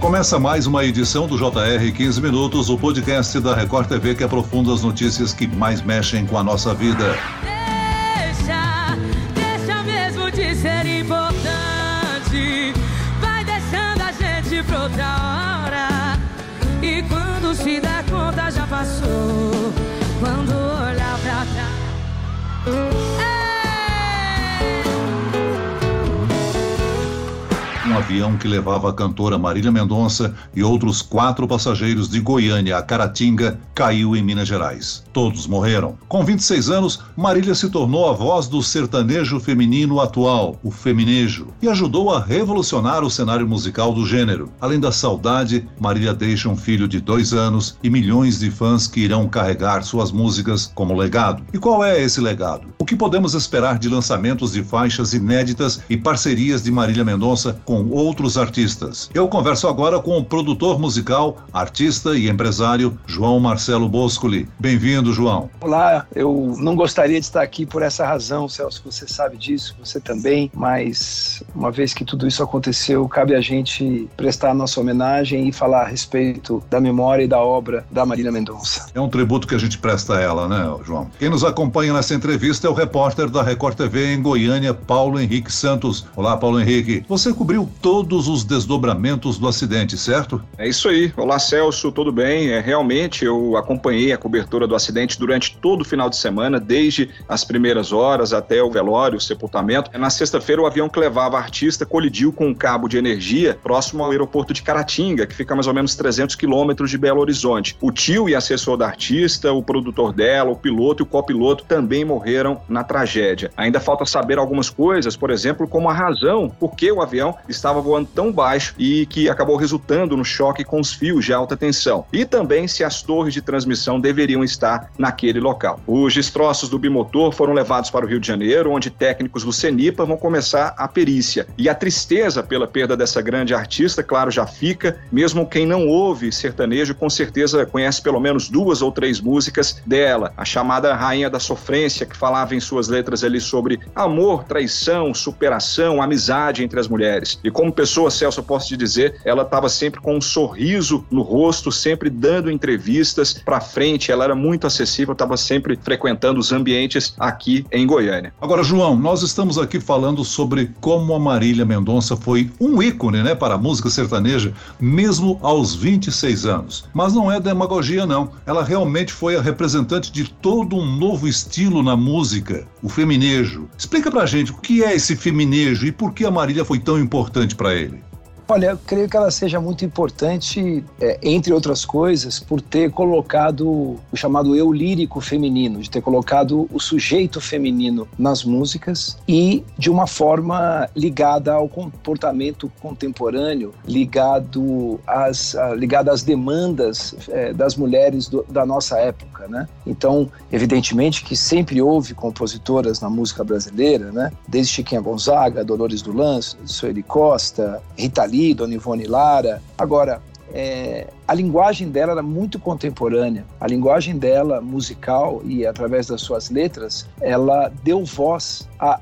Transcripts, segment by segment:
Começa mais uma edição do JR 15 Minutos, o podcast da Record TV que aprofunda as notícias que mais mexem com a nossa vida. Deixa, deixa mesmo de ser importante. Vai deixando a gente pra outra hora. E quando se der conta, já passou. Quando olhar pra trás. Um avião que levava a cantora Marília Mendonça e outros quatro passageiros de Goiânia a Caratinga caiu em Minas Gerais. Todos morreram. Com 26 anos, Marília se tornou a voz do sertanejo feminino atual, o feminejo, e ajudou a revolucionar o cenário musical do gênero. Além da saudade, Marília deixa um filho de dois anos e milhões de fãs que irão carregar suas músicas como legado. E qual é esse legado? O que podemos esperar de lançamentos de faixas inéditas e parcerias de Marília Mendonça com com outros artistas. Eu converso agora com o produtor musical, artista e empresário João Marcelo Boscoli. Bem-vindo, João. Olá, eu não gostaria de estar aqui por essa razão, Celso, você sabe disso, você também, mas uma vez que tudo isso aconteceu, cabe a gente prestar a nossa homenagem e falar a respeito da memória e da obra da Marília Mendonça. É um tributo que a gente presta a ela, né, João? Quem nos acompanha nessa entrevista é o repórter da Record TV em Goiânia, Paulo Henrique Santos. Olá, Paulo Henrique. Você cobriu todos os desdobramentos do acidente, certo? É isso aí. Olá, Celso, tudo bem? É, realmente, eu acompanhei a cobertura do acidente durante todo o final de semana, desde as primeiras horas até o velório, o sepultamento. Na sexta-feira, o avião que levava a artista colidiu com um cabo de energia próximo ao aeroporto de Caratinga, que fica a mais ou menos 300 quilômetros de Belo Horizonte. O tio e assessor da artista, o produtor dela, o piloto e o copiloto também morreram na tragédia. Ainda falta saber algumas coisas, por exemplo, como a razão por que o avião estava voando tão baixo e que acabou resultando no choque com os fios de alta tensão. E também se as torres de transmissão deveriam estar naquele local. Os destroços do bimotor foram levados para o Rio de Janeiro, onde técnicos do CENIPA vão começar a perícia. E a tristeza pela perda dessa grande artista, claro, já fica. Mesmo quem não ouve sertanejo, com certeza conhece pelo menos duas ou três músicas dela. A chamada Rainha da Sofrência, que falava em suas letras ali sobre amor, traição, superação, amizade entre as mulheres. E como pessoa, Celso, eu posso te dizer, ela estava sempre com um sorriso no rosto, sempre dando entrevistas para frente, ela era muito acessível, estava sempre frequentando os ambientes aqui em Goiânia. Agora, João, nós estamos aqui falando sobre como a Marília Mendonça foi um ícone, né, para a música sertaneja, mesmo aos 26 anos. Mas não é demagogia, não. Ela realmente foi a representante de todo um novo estilo na música, o feminejo. Explica pra gente o que é esse feminejo e por que a Marília foi tão importante importante para ele? Olha, eu creio que ela seja muito importante, é, entre outras coisas, por ter colocado o chamado eu lírico feminino, de ter colocado o sujeito feminino nas músicas e de uma forma ligada ao comportamento contemporâneo, ligado às, ligada às demandas é, das mulheres do, da nossa época, né? Então, evidentemente que sempre houve compositoras na música brasileira, né? Desde Chiquinha Gonzaga, Dolores Dulan, Sueli Costa, Rita Lee, Dona Ivone Lara. Agora, é, a linguagem dela era muito contemporânea. A linguagem dela, musical e através das suas letras, ela deu voz a,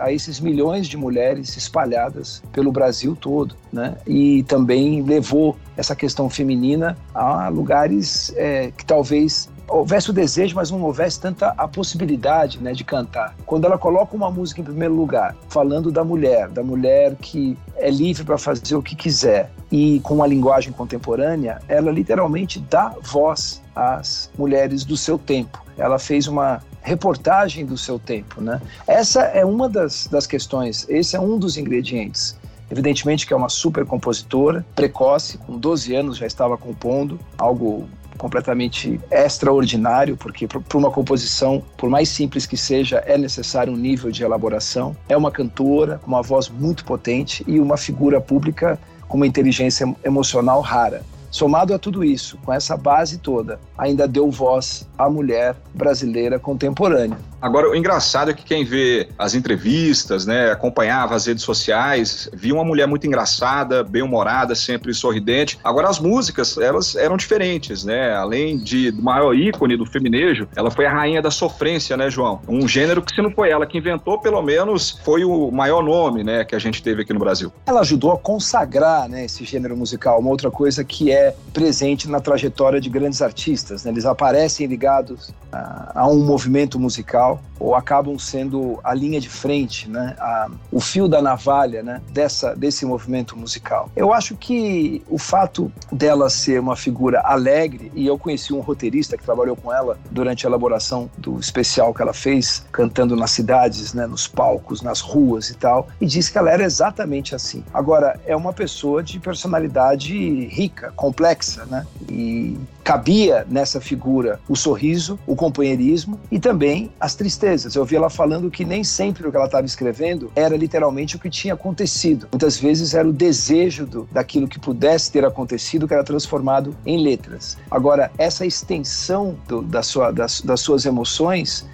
a esses milhões de mulheres espalhadas pelo Brasil todo, né? E também levou essa questão feminina a lugares é, que talvez houvesse o desejo, mas não houvesse tanta a possibilidade né, de cantar. Quando ela coloca uma música em primeiro lugar, falando da mulher, da mulher que é livre para fazer o que quiser e com uma linguagem contemporânea, ela literalmente dá voz às mulheres do seu tempo. Ela fez uma reportagem do seu tempo, né? Essa é uma das, das questões, esse é um dos ingredientes. Evidentemente que é uma super compositora, precoce, com 12 anos já estava compondo, algo completamente extraordinário, porque para uma composição, por mais simples que seja, é necessário um nível de elaboração. É uma cantora com uma voz muito potente e uma figura pública com uma inteligência emocional rara. Somado a tudo isso, com essa base toda, ainda deu voz à mulher brasileira contemporânea. Agora, o engraçado é que quem vê as entrevistas, né, acompanhava as redes sociais, via uma mulher muito engraçada, bem-humorada, sempre sorridente. Agora, as músicas, elas eram diferentes, né? Além de do maior ícone do feminejo, ela foi a rainha da sofrência, né, João? Um gênero que, se não foi ela que inventou, pelo menos foi o maior nome, né, que a gente teve aqui no Brasil. Ela ajudou a consagrar, né, esse gênero musical. Uma outra coisa que é presente na trajetória de grandes artistas, né? Eles aparecem ligados a, a um movimento musical ou acabam sendo a linha de frente, né, a, o fio da navalha, né, dessa desse movimento musical. Eu acho que o fato dela ser uma figura alegre e eu conheci um roteirista que trabalhou com ela durante a elaboração do especial que ela fez, cantando nas cidades, né, nos palcos, nas ruas e tal, e disse que ela era exatamente assim. Agora é uma pessoa de personalidade rica, complexa, né, e cabia nessa figura o sorriso, o companheirismo e também as tristezas. Eu vi ela falando que nem sempre o que ela estava escrevendo era literalmente o que tinha acontecido. Muitas vezes era o desejo do, daquilo que pudesse ter acontecido que era transformado em letras. Agora, essa extensão do, da sua, das, das suas emoções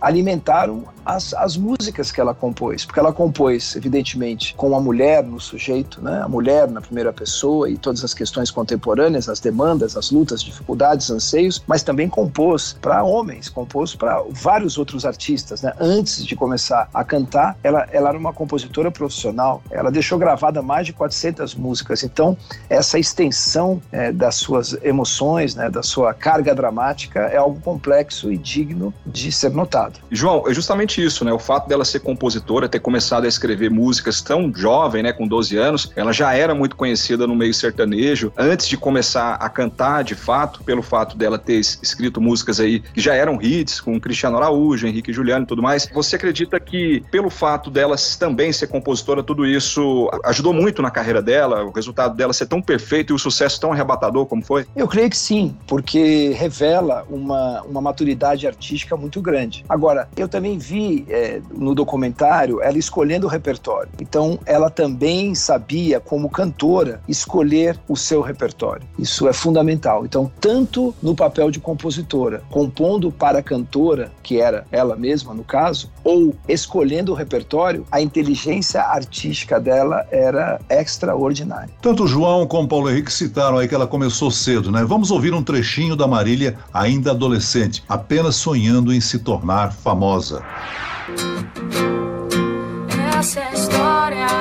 alimentaram as, as músicas que ela compôs, porque ela compôs, evidentemente, com a mulher no sujeito, né? a mulher na primeira pessoa e todas as questões contemporâneas, as demandas, as lutas, dificuldades, anseios, mas também compôs para homens, compôs para vários outros artistas. Né? Antes de começar a cantar, ela, ela era uma compositora profissional, ela deixou gravada mais de 400 músicas, então essa extensão é, das suas emoções, né, da sua carga dramática é algo complexo e digno de ser notado. João, é justamente isso, né? O fato dela ser compositora, ter começado a escrever músicas tão jovem, né, com 12 anos, ela já era muito conhecida no meio sertanejo, antes de começar a cantar de fato, pelo fato dela ter escrito músicas aí que já eram hits, com Cristiano Araújo, Henrique Juliano e tudo mais. Você acredita que, pelo fato dela também ser compositora, tudo isso ajudou muito na carreira dela, o resultado dela ser tão perfeito e o sucesso tão arrebatador como foi? Eu creio que sim, porque revela uma, uma maturidade artística muito grande. Agora, eu também vi é, no documentário ela escolhendo o repertório. Então, ela também sabia, como cantora, escolher o seu repertório. Isso é fundamental. Então, tanto no papel de compositora, compondo para a cantora, que era ela mesma no caso, ou escolhendo o repertório, a inteligência artística dela era extraordinária. Tanto João como Paulo Henrique citaram aí que ela começou cedo, né? Vamos ouvir um trechinho da Marília, ainda adolescente, apenas sonhando em se tornar famosa. Essa é a história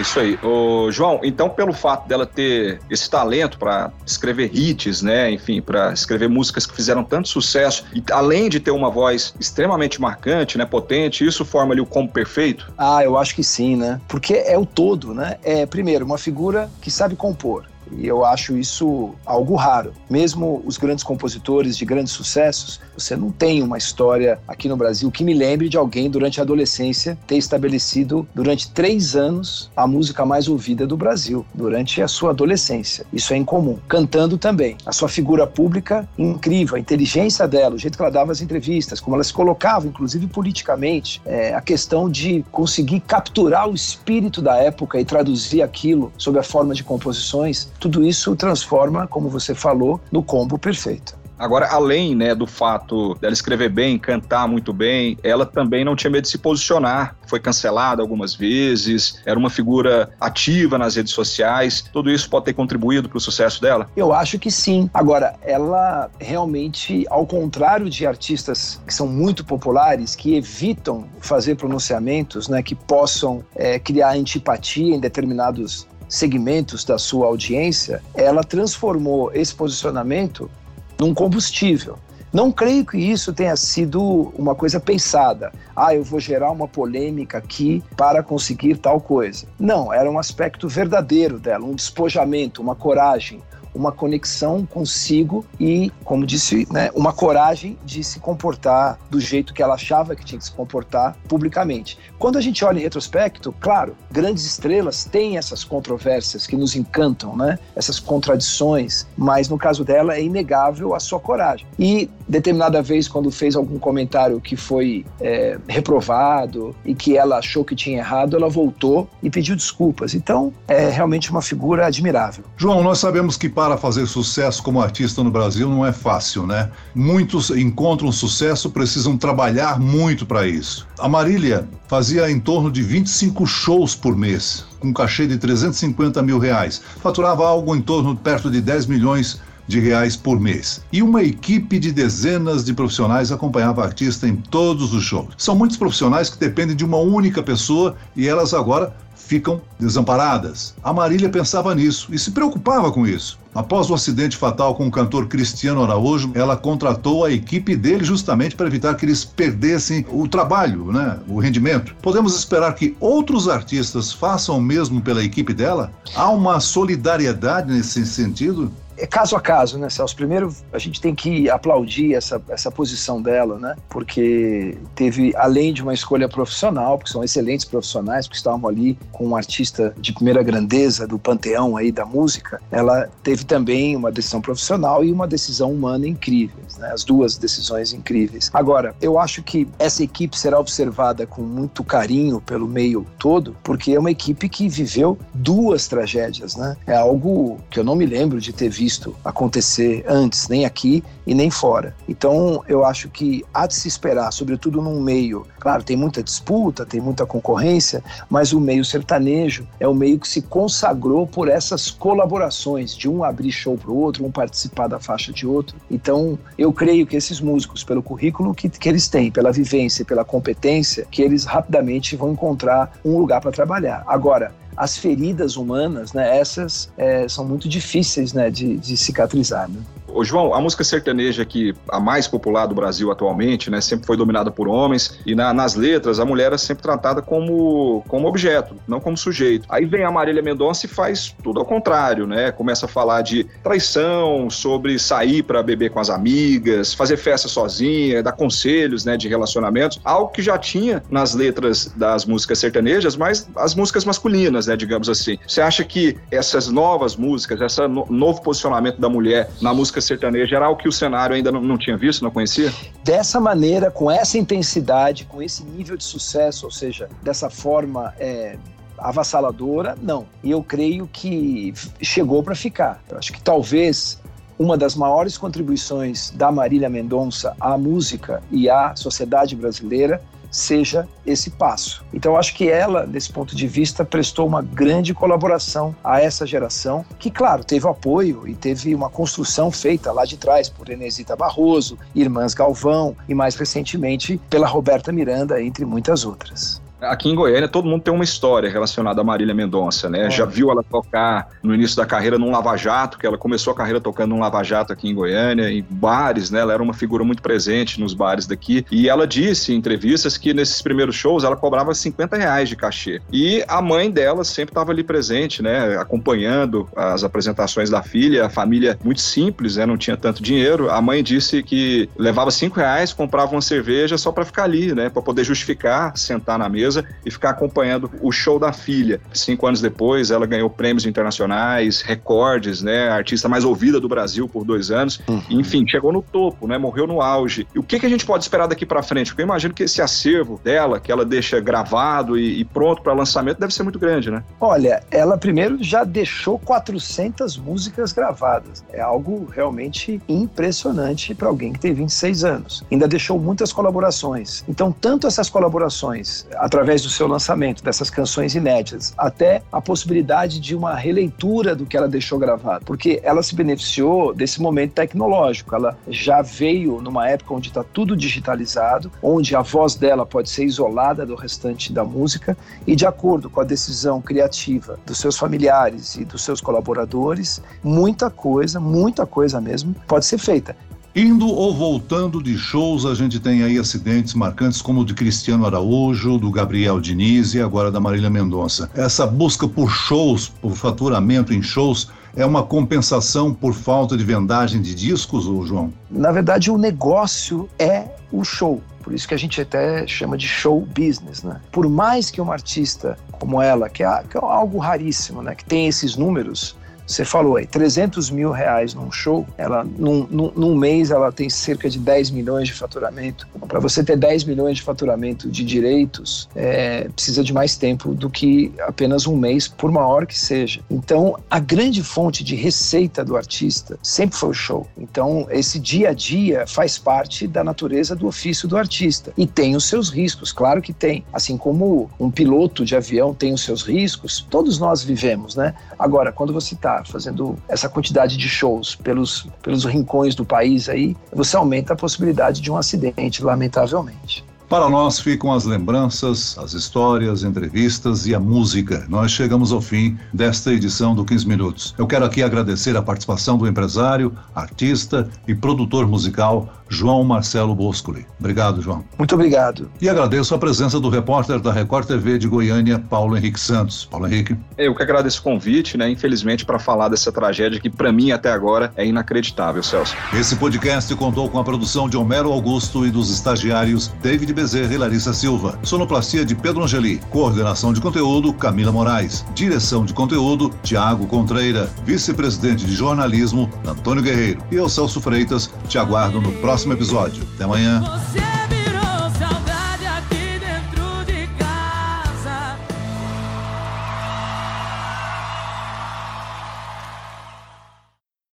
É isso aí. Ô, João, então pelo fato dela ter esse talento para escrever hits, né, enfim, para escrever músicas que fizeram tanto sucesso, e além de ter uma voz extremamente marcante, né, potente, isso forma ali o combo perfeito? Ah, eu acho que sim, né? Porque é o todo, né? É, primeiro, uma figura que sabe compor. E eu acho isso algo raro. Mesmo os grandes compositores de grandes sucessos, você não tem uma história aqui no Brasil que me lembre de alguém durante a adolescência ter estabelecido durante três anos a música mais ouvida do Brasil, durante a sua adolescência. Isso é incomum. Cantando também. A sua figura pública, incrível, a inteligência dela, o jeito que ela dava as entrevistas, como ela se colocava, inclusive politicamente, é, a questão de conseguir capturar o espírito da época e traduzir aquilo sob a forma de composições tudo isso transforma, como você falou, no combo perfeito. Agora, além né, do fato dela escrever bem, cantar muito bem, ela também não tinha medo de se posicionar. Foi cancelada algumas vezes, era uma figura ativa nas redes sociais. Tudo isso pode ter contribuído para o sucesso dela? Eu acho que sim. Agora, ela realmente, ao contrário de artistas que são muito populares, que evitam fazer pronunciamentos né, que possam é, criar antipatia em determinados segmentos da sua audiência, ela transformou esse posicionamento num combustível. Não creio que isso tenha sido uma coisa pensada. Ah, eu vou gerar uma polêmica aqui para conseguir tal coisa. Não, era um aspecto verdadeiro dela, um despojamento, uma coragem, uma conexão consigo e, como disse, né, uma coragem de se comportar do jeito que ela achava que tinha que se comportar publicamente. Quando a gente olha em retrospecto, claro, grandes estrelas têm essas controvérsias que nos encantam, né? Essas contradições, mas no caso dela é inegável a sua coragem. E determinada vez, quando fez algum comentário que foi é, reprovado e que ela achou que tinha errado, ela voltou e pediu desculpas. Então, é realmente uma figura admirável. João, nós sabemos que para fazer sucesso como artista no Brasil não é fácil, né? Muitos encontram sucesso, precisam trabalhar muito para isso. A Marília fazia em torno de 25 shows por mês, com um cachê de 350 mil reais. Faturava algo em torno perto de 10 milhões de reais por mês. E uma equipe de dezenas de profissionais acompanhava a artista em todos os shows. São muitos profissionais que dependem de uma única pessoa e elas agora ficam desamparadas. A Marília pensava nisso e se preocupava com isso. Após o acidente fatal com o cantor Cristiano Araújo, ela contratou a equipe dele justamente para evitar que eles perdessem o trabalho, né, o rendimento. Podemos esperar que outros artistas façam o mesmo pela equipe dela? Há uma solidariedade nesse sentido? É caso a caso, né, Celso? Primeiro, a gente tem que aplaudir essa, essa posição dela, né? Porque teve, além de uma escolha profissional, porque são excelentes profissionais, porque estavam ali com um artista de primeira grandeza do panteão aí da música, ela teve também uma decisão profissional e uma decisão humana incríveis, né? As duas decisões incríveis. Agora, eu acho que essa equipe será observada com muito carinho pelo meio todo, porque é uma equipe que viveu duas tragédias, né? É algo que eu não me lembro de ter visto visto acontecer antes, nem aqui e nem fora. Então, eu acho que há de se esperar, sobretudo num meio, claro, tem muita disputa, tem muita concorrência, mas o meio sertanejo é o meio que se consagrou por essas colaborações, de um abrir show para o outro, um participar da faixa de outro. Então, eu creio que esses músicos, pelo currículo que, que eles têm, pela vivência, pela competência, que eles rapidamente vão encontrar um lugar para trabalhar. Agora, as feridas humanas, né, essas é, são muito difíceis né, de, de cicatrizar. Né? Ô, João, a música sertaneja que a mais popular do Brasil atualmente, né, sempre foi dominada por homens e na, nas letras a mulher é sempre tratada como, como objeto, não como sujeito. Aí vem a Marília Mendonça e faz tudo ao contrário, né? Começa a falar de traição, sobre sair para beber com as amigas, fazer festa sozinha, dar conselhos, né, de relacionamentos, algo que já tinha nas letras das músicas sertanejas, mas as músicas masculinas, né, digamos assim. Você acha que essas novas músicas, esse no, novo posicionamento da mulher na música música sertaneja era algo que o cenário ainda não, não tinha visto, não conhecia? Dessa maneira, com essa intensidade, com esse nível de sucesso, ou seja, dessa forma é, avassaladora, não. E eu creio que chegou para ficar. Eu acho que talvez uma das maiores contribuições da Marília Mendonça à música e à sociedade brasileira seja esse passo. Então, acho que ela, desse ponto de vista, prestou uma grande colaboração a essa geração, que, claro, teve apoio e teve uma construção feita lá de trás por Enesita Barroso, Irmãs Galvão e, mais recentemente, pela Roberta Miranda, entre muitas outras. Aqui em Goiânia, todo mundo tem uma história relacionada a Marília Mendonça, né? É. Já viu ela tocar no início da carreira num lava-jato, que ela começou a carreira tocando num lava-jato aqui em Goiânia, em bares, né? Ela era uma figura muito presente nos bares daqui. E ela disse em entrevistas que nesses primeiros shows ela cobrava 50 reais de cachê. E a mãe dela sempre estava ali presente, né? Acompanhando as apresentações da filha. A família muito simples, né? Não tinha tanto dinheiro. A mãe disse que levava 5 reais, comprava uma cerveja só para ficar ali, né? Para poder justificar, sentar na mesa e ficar acompanhando o show da filha. Cinco anos depois, ela ganhou prêmios internacionais, recordes, né? A artista mais ouvida do Brasil por dois anos. Uhum. Enfim, chegou no topo, né? Morreu no auge. E o que, que a gente pode esperar daqui para frente? Porque eu imagino que esse acervo dela, que ela deixa gravado e, e pronto para lançamento, deve ser muito grande, né? Olha, ela primeiro já deixou 400 músicas gravadas. É algo realmente impressionante para alguém que tem 26 anos. Ainda deixou muitas colaborações. Então, tanto essas colaborações através através do seu lançamento, dessas canções inéditas, até a possibilidade de uma releitura do que ela deixou gravado, porque ela se beneficiou desse momento tecnológico. Ela já veio numa época onde está tudo digitalizado, onde a voz dela pode ser isolada do restante da música e, de acordo com a decisão criativa dos seus familiares e dos seus colaboradores, muita coisa, muita coisa mesmo, pode ser feita. Indo ou voltando de shows, a gente tem aí acidentes marcantes como o de Cristiano Araújo, do Gabriel Diniz e agora da Marília Mendonça. Essa busca por shows, por faturamento em shows, é uma compensação por falta de vendagem de discos, João? Na verdade, o negócio é o show. Por isso que a gente até chama de show business, né? Por mais que uma artista como ela, que é, que é algo raríssimo, né? Que tem esses números, você falou aí, 300 mil reais num show, ela, num, num, num mês ela tem cerca de 10 milhões de faturamento. Para você ter 10 milhões de faturamento de direitos, é, precisa de mais tempo do que apenas um mês, por maior que seja. Então, a grande fonte de receita do artista sempre foi o show. Então, esse dia a dia faz parte da natureza do ofício do artista. E tem os seus riscos, claro que tem. Assim como um piloto de avião tem os seus riscos, todos nós vivemos, né? Agora, quando você está fazendo essa quantidade de shows pelos, pelos rincões do país aí, você aumenta a possibilidade de um acidente, lamentavelmente. Para nós ficam as lembranças, as histórias, entrevistas e a música. Nós chegamos ao fim desta edição do 15 Minutos. Eu quero aqui agradecer a participação do empresário, artista e produtor musical João Marcelo Boscoli. Obrigado, João. Muito obrigado. E agradeço a presença do repórter da Record TV de Goiânia, Paulo Henrique Santos. Paulo Henrique. Eu que agradeço o convite, né? Infelizmente, para falar dessa tragédia que, para mim, até agora, é inacreditável, Celso. Esse podcast contou com a produção de Homero Augusto e dos estagiários David Bezerra e Larissa Silva. Sonoplastia de Pedro Angeli. Coordenação de conteúdo, Camila Moraes. Direção de conteúdo, Tiago Contreira. Vice-presidente de jornalismo, Antônio Guerreiro. E eu, Celso Freitas, te aguardo no próximo próximo episódio. Até amanhã.